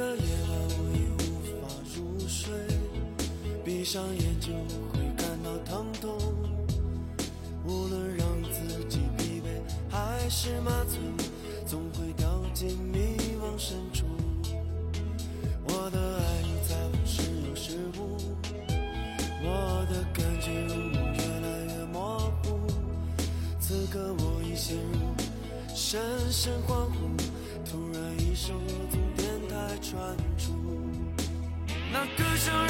个夜晚，我已无法入睡，闭上眼就会感到疼痛。无论让自己疲惫还是麻醉，总会掉进迷惘深处。我的爱你在我时有时无，我的感觉如梦越来越模糊。此刻我已陷入深深恍惚，那歌声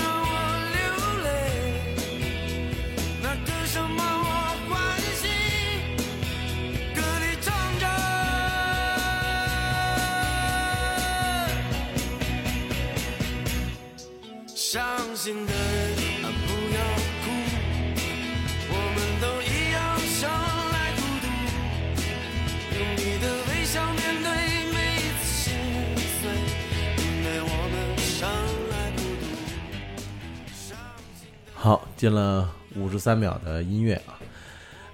进了五十三秒的音乐啊，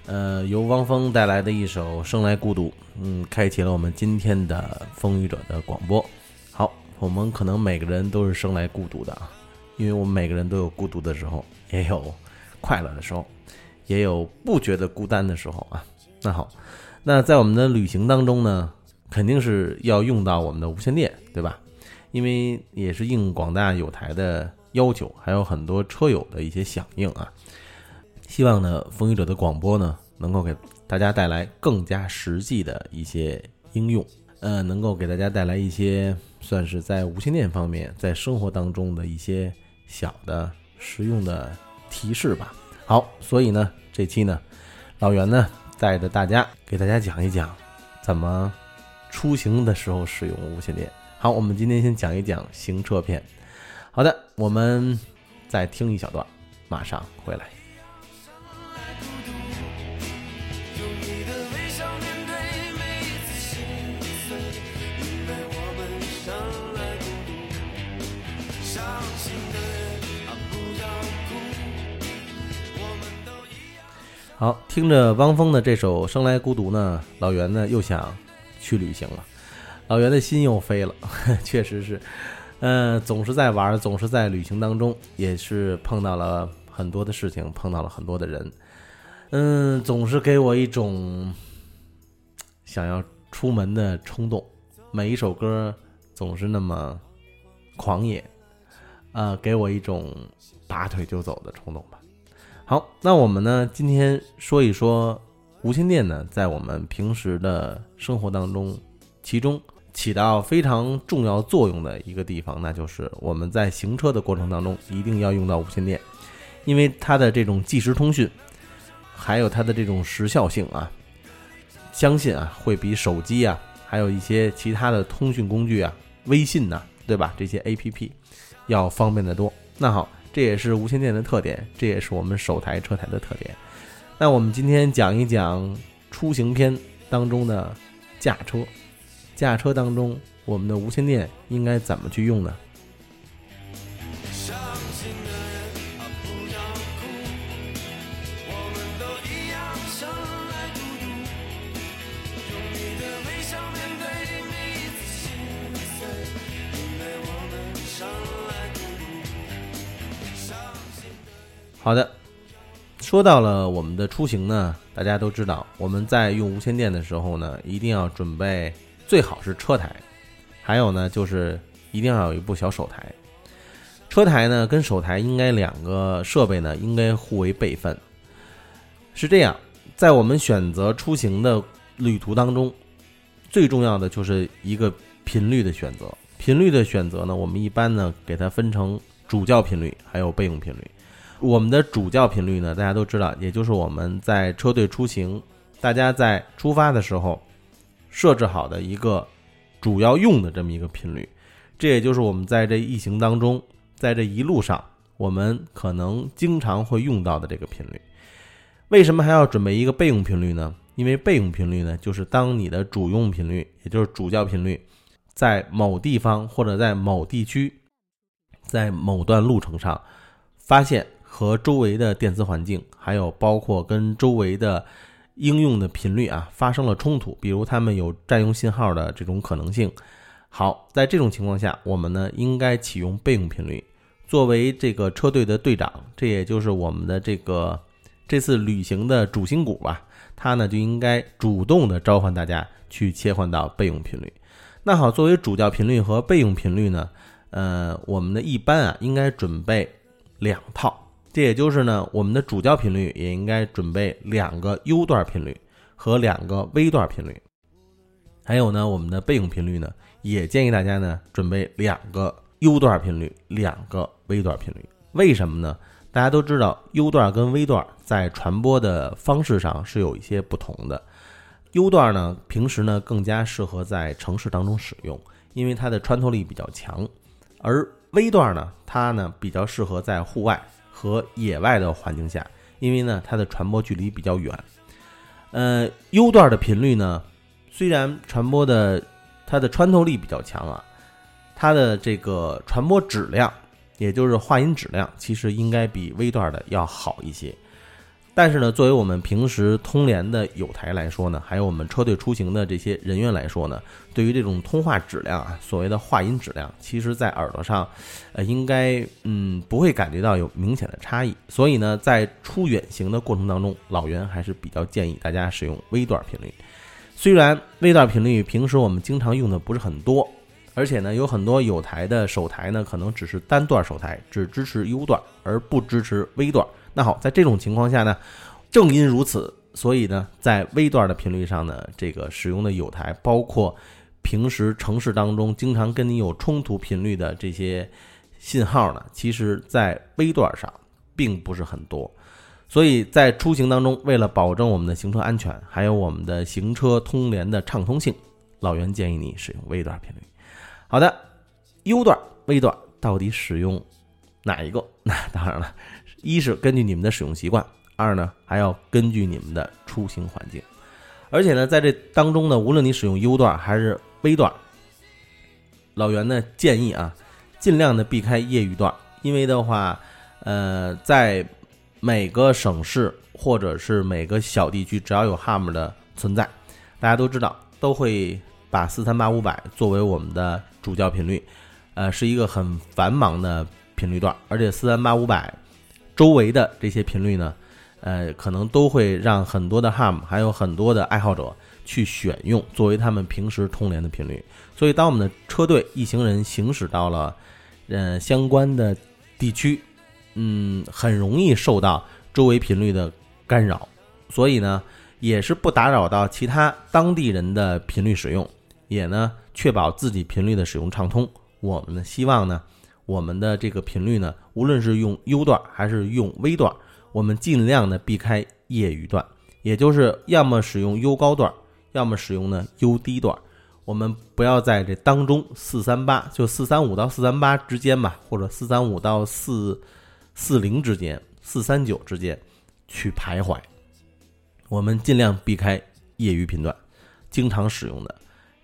呃，由汪峰带来的一首《生来孤独》，嗯，开启了我们今天的风雨者的广播。好，我们可能每个人都是生来孤独的啊，因为我们每个人都有孤独的时候，也有快乐的时候，也有不觉得孤单的时候啊。那好，那在我们的旅行当中呢，肯定是要用到我们的无线电，对吧？因为也是应广大友台的要求，还有很多车友的一些响应啊。希望呢，风雨者的广播呢，能够给大家带来更加实际的一些应用，呃，能够给大家带来一些算是在无线电方面，在生活当中的一些小的实用的提示吧。好，所以呢，这期呢，老袁呢带着大家给大家讲一讲怎么出行的时候使用无线电。好，我们今天先讲一讲行车篇。好的，我们再听一小段，马上回来。好，听着汪峰的这首《生来孤独》呢，老袁呢又想去旅行了，老袁的心又飞了，确实是，嗯、总是在玩，总是在旅行当中，也是碰到了很多的事情，碰到了很多的人，嗯，总是给我一种想要出门的冲动。每一首歌总是那么狂野，啊、给我一种拔腿就走的冲动吧。好，那我们呢，今天说一说无线电呢，在我们平时的生活当中，其中起到非常重要作用的一个地方，那就是我们在行车的过程当中一定要用到无线电，因为它的这种即时通讯，还有它的这种时效性啊，相信啊会比手机啊，还有一些其他的通讯工具啊，微信呐、对吧？这些 A P P 要方便得多。那好，这也是无线电的特点，这也是我们首台车台的特点。那我们今天讲一讲出行篇当中的驾车，驾车当中我们的无线电应该怎么去用呢？好的，说到了我们的出行呢，大家都知道，我们在用无线电的时候呢，一定要准备最好是车台，还有呢就是一定要有一部小手台。车台呢跟手台应该两个设备呢应该互为备份。是这样，在我们选择出行的旅途当中，最重要的就是一个频率的选择。频率的选择呢，我们一般呢给它分成主叫频率还有备用频率。我们的主叫频率呢，大家都知道，也就是我们在车队出行，大家在出发的时候设置好的一个主要用的这么一个频率。这也就是我们在这一行当中，在这一路上，我们可能经常会用到的这个频率。为什么还要准备一个备用频率呢？因为备用频率呢，就是当你的主用频率，也就是主叫频率，在某地方或者在某地区，在某段路程上，发现和周围的电磁环境，还有包括跟周围的应用的频率啊发生了冲突，比如他们有占用信号的这种可能性。好，在这种情况下，我们呢应该启用备用频率，作为这个车队的队长，这也就是我们的这个这次旅行的主心骨吧。他呢就应该主动的召唤大家去切换到备用频率。那好，作为主叫频率和备用频率呢，呃，我们的一般啊应该准备两套。这也就是呢，我们的主教频率也应该准备两个 U 段频率和两个 V 段频率。还有呢，我们的备用频率呢，也建议大家呢准备两个 U 段频率，两个 V 段频率。为什么呢？大家都知道，U 段跟 V 段在传播的方式上是有一些不同的。U 段呢，平时呢更加适合在城市当中使用，因为它的穿透力比较强；而 V 段呢，它呢比较适合在户外和野外的环境下，因为呢它的传播距离比较远。呃，U 段的频率呢，虽然传播的它的穿透力比较强啊，它的这个传播质量。也就是话音质量，其实应该比 V 段的要好一些。但是呢，作为我们平时通联的有台来说呢，还有我们车队出行的这些人员来说呢，对于这种通话质量啊，所谓的话音质量，其实在耳朵上，呃，应该嗯不会感觉到有明显的差异。所以呢，在出远行的过程当中，老袁还是比较建议大家使用微段频率。虽然微段频率平时我们经常用的不是很多。而且呢，有很多有台的手台呢，可能只是单段手台，只支持 U 段，而不支持 V 段。那好，在这种情况下呢，正因如此，所以呢，在 V 段的频率上呢，这个使用的有台，包括平时城市当中经常跟你有冲突频率的这些信号呢，其实在 V 段上并不是很多。所以在出行当中，为了保证我们的行车安全，还有我们的行车通联的畅通性，老袁建议你使用 V 段频率。好的，U 段、V 段到底使用哪一个？那当然了，一是根据你们的使用习惯，二呢还要根据你们的出行环境。而且呢，在这当中呢，无论你使用 U 段还是 V 段，老袁呢建议啊，尽量的避开业余段，因为的话，呃，在每个省市或者是每个小地区，只要有 HAM 的存在，大家都知道都会。把四三八五百作为我们的主叫频率，呃，是一个很繁忙的频率段，而且四三八五百周围的这些频率呢，呃，可能都会让很多的 HAM 还有很多的爱好者去选用作为他们平时通联的频率。所以，当我们的车队一行人行驶到了呃相关的地区，嗯，很容易受到周围频率的干扰，所以呢，也是不打扰到其他当地人的频率使用。也呢，确保自己频率的使用畅通。我们呢，希望呢，我们的这个频率呢，无论是用 U 段还是用 V 段，我们尽量的避开业余段，也就是要么使用 U 高段，要么使用呢 U 低段。我们不要在这当中四三八，就四三五到四三八之间吧，或者四三五到四四零之间，四三九之间去徘徊。我们尽量避开业余频段，经常使用的。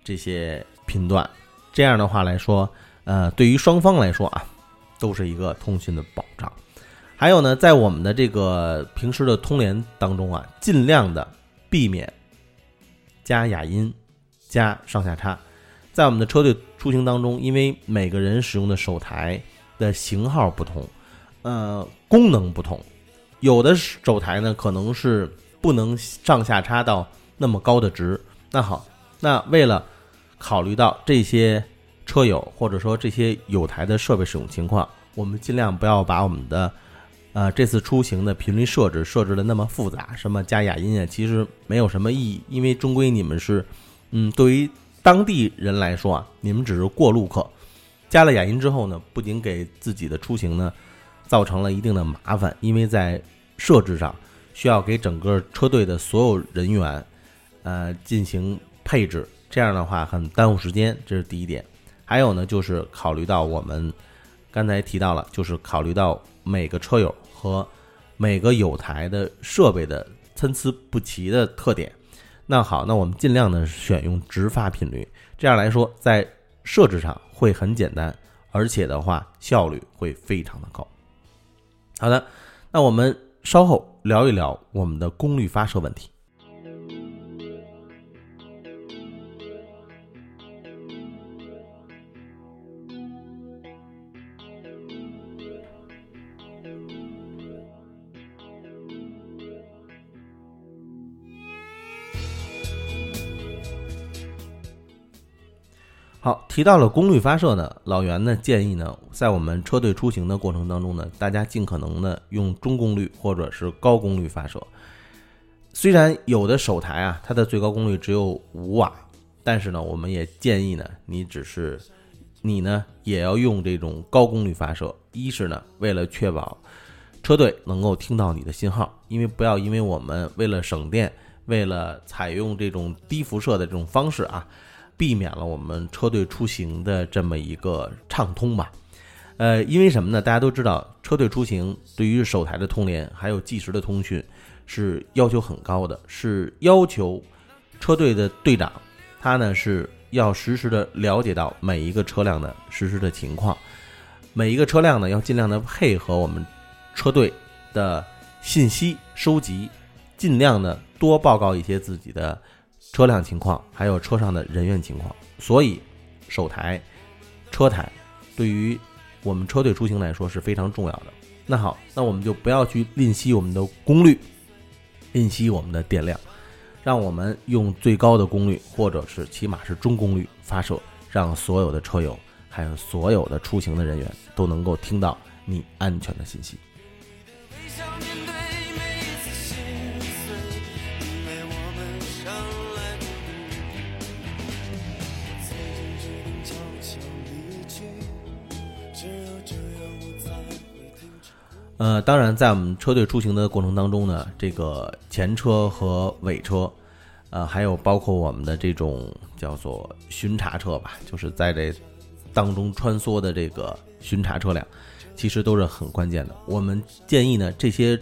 这些频段，这样的话来说，呃，对于双方来说啊，都是一个通讯的保障。还有呢，在我们的这个平时的通联当中啊，尽量的避免加哑音、加上下差。在我们的车队出行当中，因为每个人使用的手台的型号不同，呃，功能不同，有的手台呢可能是不能上下插到那么高的值。那好，那为了考虑到这些车友或者说这些有台的设备使用情况，我们尽量不要把我们的呃这次出行的频率设置设置的那么复杂，什么加哑音啊，其实没有什么意义，因为终归你们是，嗯，对于当地人来说啊，你们只是过路客，加了哑音之后呢，不仅给自己的出行呢造成了一定的麻烦，因为在设置上需要给整个车队的所有人员呃进行配置。这样的话很耽误时间，这是第一点。还有呢，就是考虑到我们刚才提到了，就是考虑到每个车友和每个有台的设备的参差不齐的特点。那好，那我们尽量呢选用直发频率，这样来说在设置上会很简单，而且的话效率会非常的高。好的，那我们稍后聊一聊我们的功率发射问题。好，提到了功率发射呢，老袁呢建议呢，在我们车队出行的过程当中呢，大家尽可能的用中功率或者是高功率发射。虽然有的手台啊，它的最高功率只有五瓦，但是呢，我们也建议呢，你只是你呢也要用这种高功率发射。一是呢，为了确保车队能够听到你的信号，因为不要因为我们为了省电，为了采用这种低辐射的这种方式啊。避免了我们车队出行的这么一个畅通吧，呃，因为什么呢？大家都知道，车队出行对于手台的通联还有计时的通讯是要求很高的，是要求车队的队长他呢是要实时的了解到每一个车辆的实时的情况，每一个车辆呢要尽量的配合我们车队的信息收集，尽量的多报告一些自己的。车辆情况，还有车上的人员情况，所以手台、车台对于我们车队出行来说是非常重要的。那好，那我们就不要去吝惜我们的功率，吝惜我们的电量，让我们用最高的功率，或者是起码是中功率发射，让所有的车友还有所有的出行的人员都能够听到你安全的信息。呃，当然，在我们车队出行的过程当中呢，这个前车和尾车，呃，还有包括我们的这种叫做巡查车吧，就是在这当中穿梭的这个巡查车辆，其实都是很关键的。我们建议呢，这些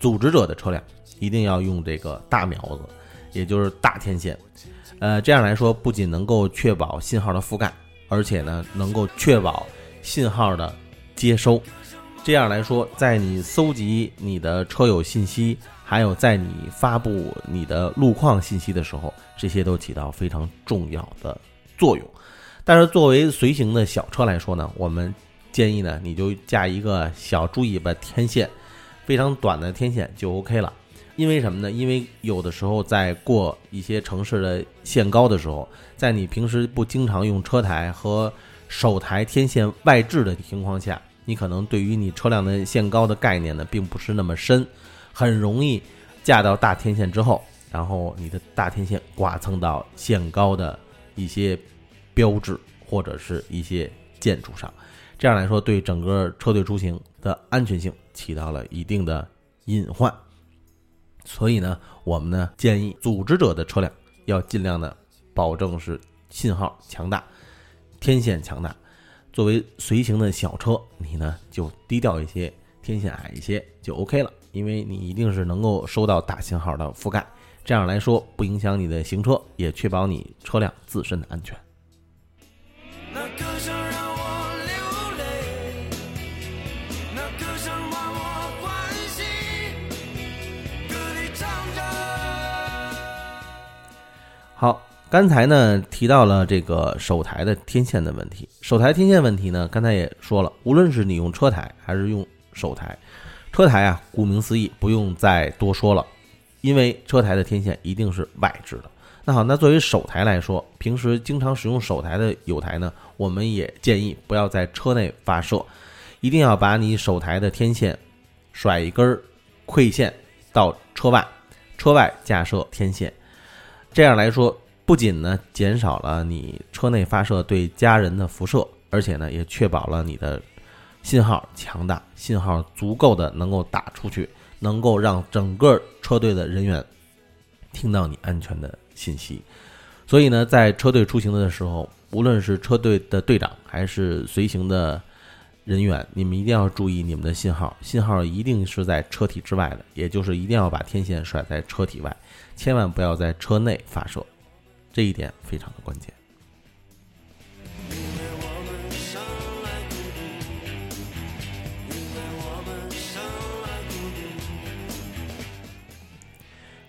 组织者的车辆一定要用这个大苗子，也就是大天线，呃，这样来说不仅能够确保信号的覆盖，而且呢，能够确保信号的接收。这样来说，在你搜集你的车友信息，还有在你发布你的路况信息的时候，这些都起到非常重要的作用。但是作为随行的小车来说呢，我们建议呢，你就架一个小猪尾巴天线，非常短的天线就 OK 了。因为什么呢？因为有的时候在过一些城市的限高的时候，在你平时不经常用车台和手台天线外置的情况下。你可能对于你车辆的限高的概念呢，并不是那么深，很容易架到大天线之后，然后你的大天线刮蹭到限高的一些标志或者是一些建筑上，这样来说对整个车队出行的安全性起到了一定的隐患。所以呢，我们呢建议组织者的车辆要尽量的保证是信号强大，天线强大。作为随行的小车，你呢就低调一些，天线矮一些就 OK 了，因为你一定是能够收到大信号的覆盖，这样来说不影响你的行车，也确保你车辆自身的安全。好。刚才呢提到了这个手台的天线的问题，手台天线问题呢，刚才也说了，无论是你用车台还是用手台，车台啊，顾名思义，不用再多说了，因为车台的天线一定是外置的。那好，那作为手台来说，平时经常使用手台的友台呢，我们也建议不要在车内发射，一定要把你手台的天线甩一根馈线到车外，车外架设天线，这样来说。不仅呢减少了你车内发射对家人的辐射，而且呢也确保了你的信号强大，信号足够的能够打出去，能够让整个车队的人员听到你安全的信息。所以呢，在车队出行的时候，无论是车队的队长还是随行的人员，你们一定要注意你们的信号，信号一定是在车体之外的，也就是一定要把天线甩在车体外，千万不要在车内发射，这一点非常的关键。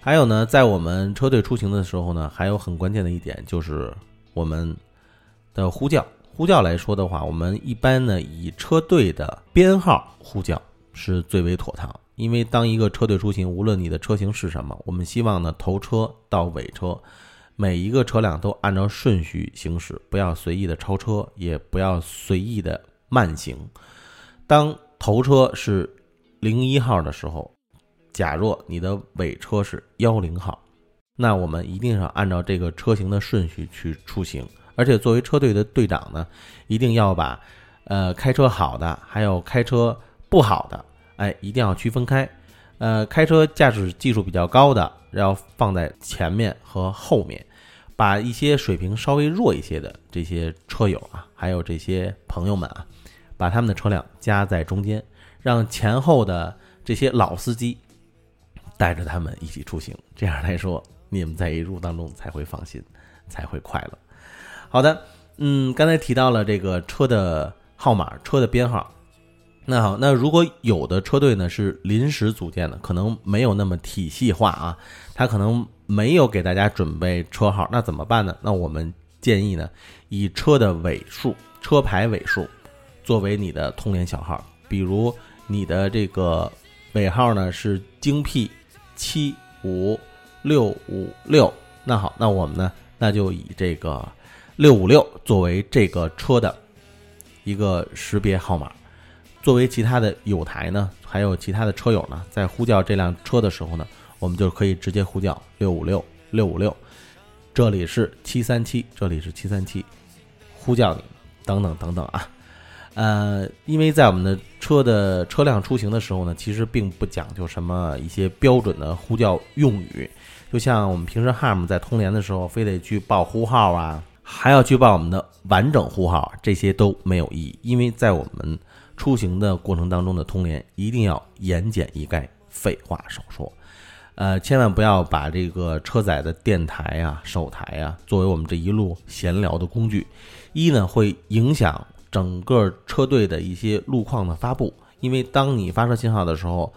还有呢，在我们车队出行的时候呢，还有很关键的一点就是我们的呼叫。呼叫来说的话，我们一般呢以车队的编号呼叫是最为妥当。因为当一个车队出行，无论你的车型是什么，我们希望呢头车到尾车，每一个车辆都按照顺序行驶，不要随意的超车，也不要随意的慢行。当头车是零一号的时候，假若你的尾车是幺零号，那我们一定要按照这个车型的顺序去出行。而且作为车队的队长呢，一定要把呃开车好的，还有开车不好的，哎，一定要区分开。呃，开车驾驶技术比较高的，要放在前面和后面，把一些水平稍微弱一些的这些车友啊，还有这些朋友们啊，把他们的车辆夹在中间，让前后的这些老司机带着他们一起出行。这样来说，你们在一路当中才会放心，才会快乐。好的，嗯，刚才提到了这个车的号码、车的编号。那好，那如果有的车队呢是临时组建的，可能没有那么体系化啊，他可能没有给大家准备车号，那怎么办呢？那我们建议呢，以车的尾数、车牌尾数作为你的通联小号，比如你的这个尾号呢是京 P 七五六五六，那好，那我们呢，那就以这个。六五六作为这个车的一个识别号码，作为其他的友台呢，还有其他的车友呢，在呼叫这辆车的时候呢，我们就可以直接呼叫六五六六五六，这里是七三七，这里是七三七，呼叫你等等等等啊，呃，因为在我们的车的车辆出行的时候呢，其实并不讲究什么一些标准的呼叫用语，就像我们平时 HARM 在通联的时候，非得去报呼号啊。还要去报我们的完整呼号，这些都没有意义，因为在我们出行的过程当中的通联一定要言简意赅，废话少说，呃，千万不要把这个车载的电台啊、手台啊作为我们这一路闲聊的工具，一呢会影响整个车队的一些路况的发布，因为当你发射信号的时候，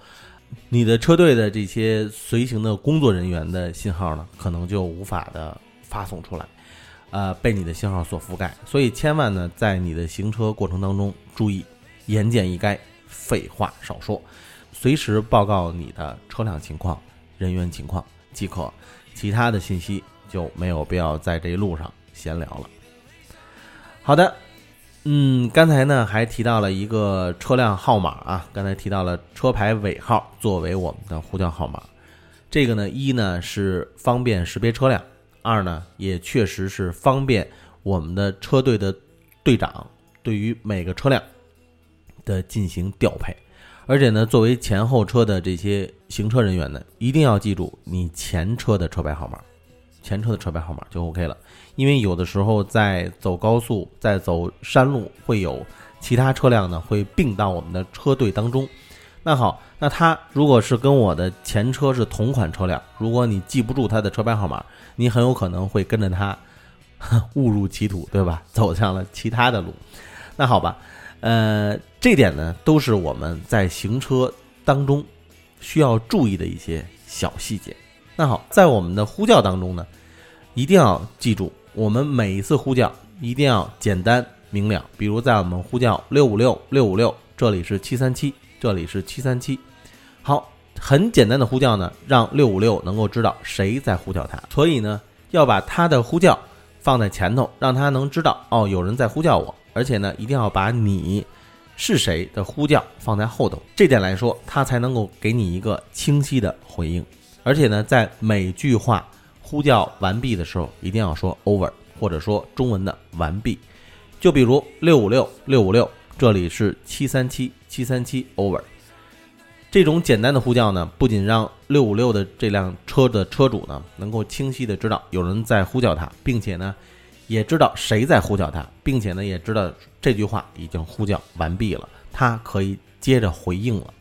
你的车队的这些随行的工作人员的信号呢，可能就无法的发送出来。呃，被你的信号所覆盖，所以千万呢，在你的行车过程当中注意言简意赅，废话少说，随时报告你的车辆情况、人员情况即可，其他的信息就没有必要在这一路上闲聊了。好的，嗯，刚才呢还提到了一个车辆号码啊，刚才提到了车牌尾号作为我们的呼叫号码，这个呢一呢是方便识别车辆。二呢，也确实是方便我们的车队的队长对于每个车辆的进行调配，而且呢，作为前后车的这些行车人员呢，一定要记住你前车的车牌号码，前车的车牌号码就 OK 了。因为有的时候在走高速、在走山路，会有其他车辆呢会并到我们的车队当中。那好，那他如果是跟我的前车是同款车辆，如果你记不住他的车牌号码，你很有可能会跟着他 误入歧途，对吧？走向了其他的路。那好吧，呃，这点呢都是我们在行车当中需要注意的一些小细节。那好，在我们的呼叫当中呢，一定要记住，我们每一次呼叫一定要简单明了。比如在我们呼叫六五六六五六，这里是七三七。这里是七三七，好，很简单的呼叫呢，让六五六能够知道谁在呼叫他，所以呢，要把他的呼叫放在前头，让他能知道哦，有人在呼叫我，而且呢，一定要把你是谁的呼叫放在后头，这点来说，他才能够给你一个清晰的回应，而且呢，在每句话呼叫完毕的时候，一定要说 over，或者说中文的完毕，就比如六五六六五六。这里是七三七七三七 over，这种简单的呼叫呢，不仅让六五六的这辆车的车主呢能够清晰的知道有人在呼叫他，并且呢也知道谁在呼叫他，并且呢也知道这句话已经呼叫完毕了，他可以接着回应了。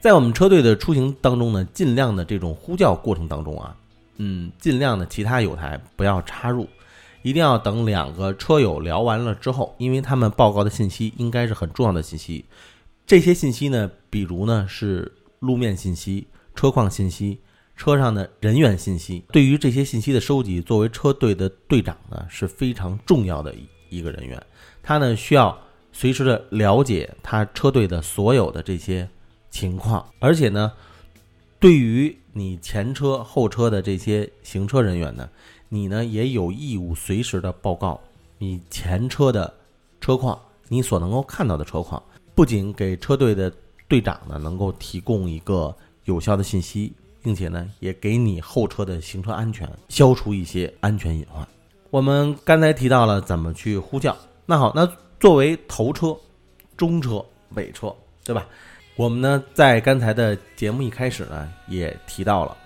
在我们车队的出行当中呢，尽量的这种呼叫过程当中啊，嗯，尽量的其他友台不要插入，一定要等两个车友聊完了之后，因为他们报告的信息应该是很重要的信息。这些信息呢，比如呢是路面信息、车况信息、车上的人员信息。对于这些信息的收集，作为车队的队长呢是非常重要的一个人员。他呢需要随时的了解他车队的所有的这些情况，而且呢，对于你前车后车的这些行车人员呢，你呢也有义务随时的报告你前车的车况，你所能够看到的车况。不仅给车队的队长呢能够提供一个有效的信息，并且呢也给你后车的行车安全消除一些安全隐患。我们刚才提到了怎么去呼叫，那好，那作为头车、中车、尾车，对吧？我们呢在刚才的节目一开始呢也提到了，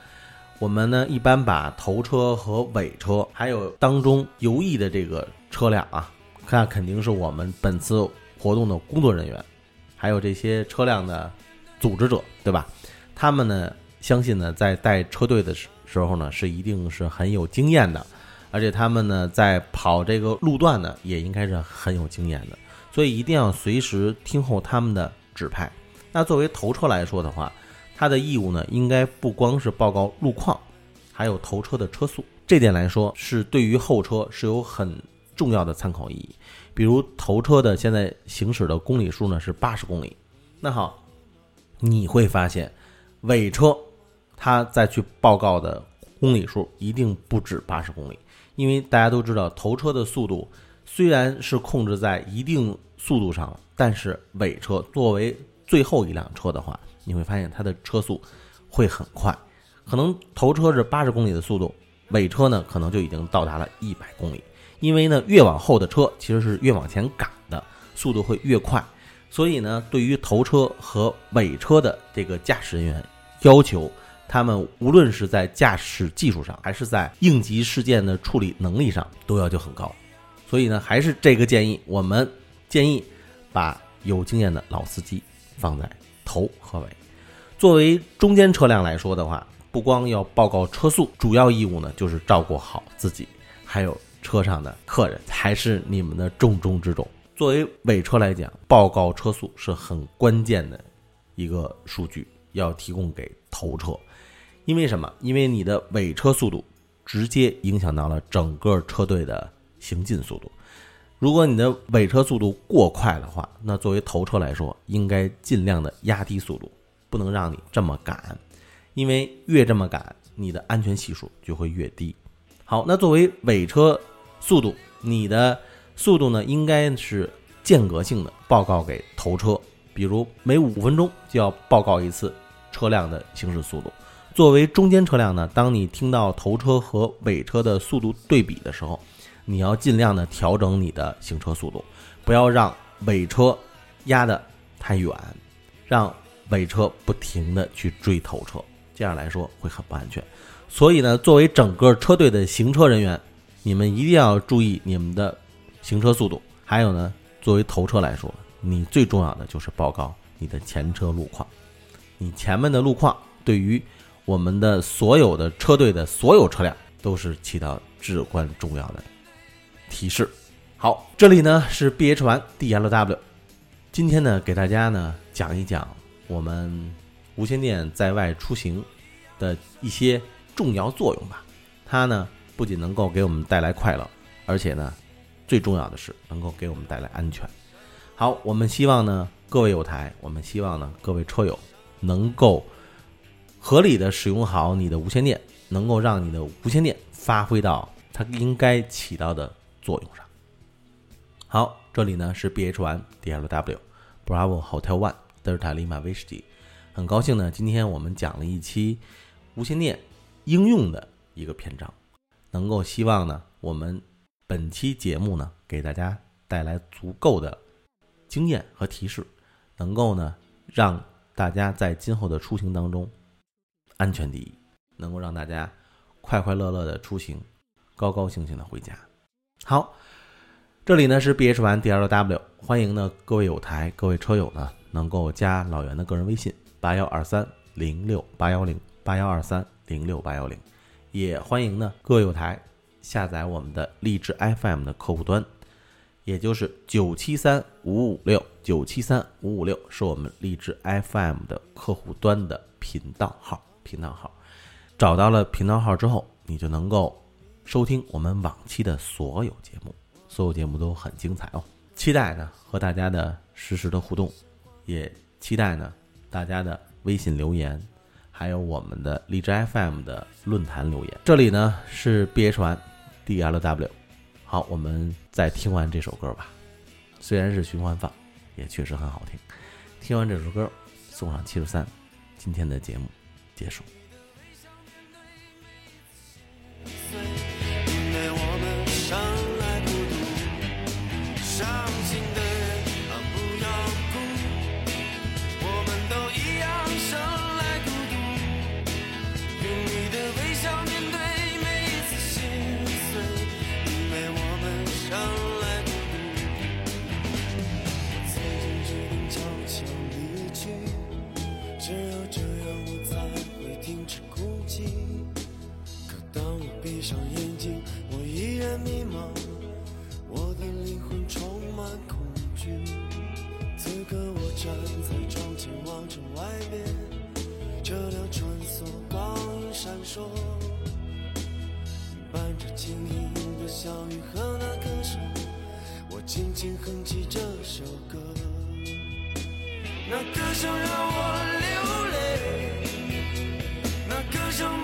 我们呢一般把头车和尾车，还有当中游弋的这个车辆啊，那肯定是我们本次活动的工作人员。还有这些车辆的组织者，对吧？他们呢，相信呢，在带车队的时时候呢，是一定是很有经验的，而且他们呢，在跑这个路段呢，也应该是很有经验的，所以一定要随时听候他们的指派。那作为头车来说的话，他的义务呢，应该不光是报告路况，还有头车的车速。这点来说，是对于后车是有很重要的参考意义。比如头车的现在行驶的公里数呢是八十公里，那好，你会发现尾车它再去报告的公里数一定不止八十公里，因为大家都知道头车的速度虽然是控制在一定速度上，但是尾车作为最后一辆车的话，你会发现它的车速会很快，可能头车是八十公里的速度，尾车呢可能就已经到达了一百公里。因为呢，越往后的车其实是越往前赶的，速度会越快。所以呢，对于头车和尾车的这个驾驶人员，要求他们无论是在驾驶技术上，还是在应急事件的处理能力上，都要求很高。所以呢，还是这个建议，我们建议把有经验的老司机放在头和尾。作为中间车辆来说的话，不光要报告车速，主要义务呢就是照顾好自己，还有。车上的客人才是你们的重中之重。作为尾车来讲，报告车速是很关键的一个数据，要提供给头车。因为什么？因为你的尾车速度直接影响到了整个车队的行进速度。如果你的尾车速度过快的话，那作为头车来说，应该尽量的压低速度，不能让你这么赶，因为越这么赶，你的安全系数就会越低。好，那作为尾车。速度，你的速度呢，应该是间隔性的报告给头车，比如每五分钟就要报告一次车辆的行驶速度。作为中间车辆呢，当你听到头车和尾车的速度对比的时候，你要尽量的调整你的行车速度，不要让尾车压得太远，让尾车不停的去追头车，这样来说会很不安全。所以呢，作为整个车队的行车人员。你们一定要注意你们的行车速度，还有呢，作为头车来说，你最重要的就是报告你的前车路况。你前面的路况对于我们的所有的车队的所有车辆都是起到至关重要的提示。好，这里呢是 B H 完 D L W，今天呢给大家呢讲一讲我们无线电在外出行的一些重要作用吧。它呢。不仅能够给我们带来快乐，而且呢，最重要的是能够给我们带来安全。好，我们希望呢，各位有台，我们希望呢，各位车友能够合理的使用好你的无线电，能够让你的无线电发挥到它应该起到的作用上。好，这里呢是 B H One D L W Bravo Hotel One 德尔塔利马威士忌，很高兴呢，今天我们讲了一期无线电应用的一个篇章。能够希望呢，我们本期节目呢，给大家带来足够的经验和提示，能够呢，让大家在今后的出行当中安全第一，能够让大家快快乐乐的出行，高高兴兴的回家。好，这里呢是 B H 完 D L W，欢迎呢各位有台各位车友呢能够加老袁的个人微信八幺二三零六八幺零八幺二三零六八幺零，也欢迎呢各位有台下载我们的荔枝 F M 的客户端。也就是九七三五五六九七三五五六是我们荔枝 FM 的客户端的频道号，频道号，找到了频道号之后，你就能够收听我们往期的所有节目，所有节目都很精彩哦。期待呢和大家的实时的互动，也期待呢大家的微信留言，还有我们的荔枝 FM 的论坛留言。这里呢是 BH1DLW。好，我们再听完这首歌吧。虽然是循环放，也确实很好听。听完这首歌，送上七十三，今天的节目结束。说，伴着轻盈的小雨和那歌声，我轻轻哼起这首歌。那歌声让我流泪，那歌声。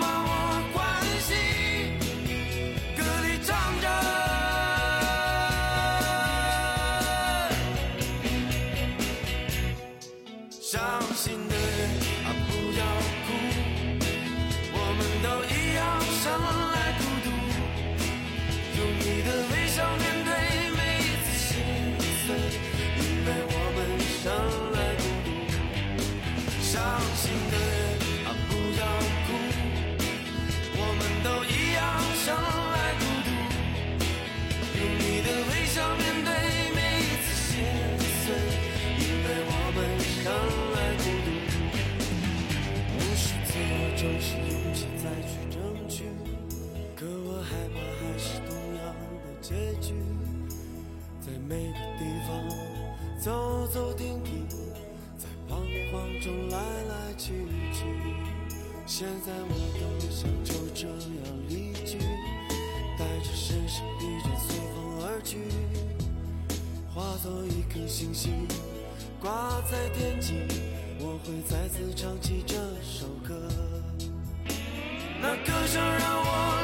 结局，在每个地方。走走停停，在彷徨中来来去去。现在我都想就这样离去，带着深深疲倦随风而去，化作一颗星星挂在天际。我会再次唱起这首歌，那歌声让我。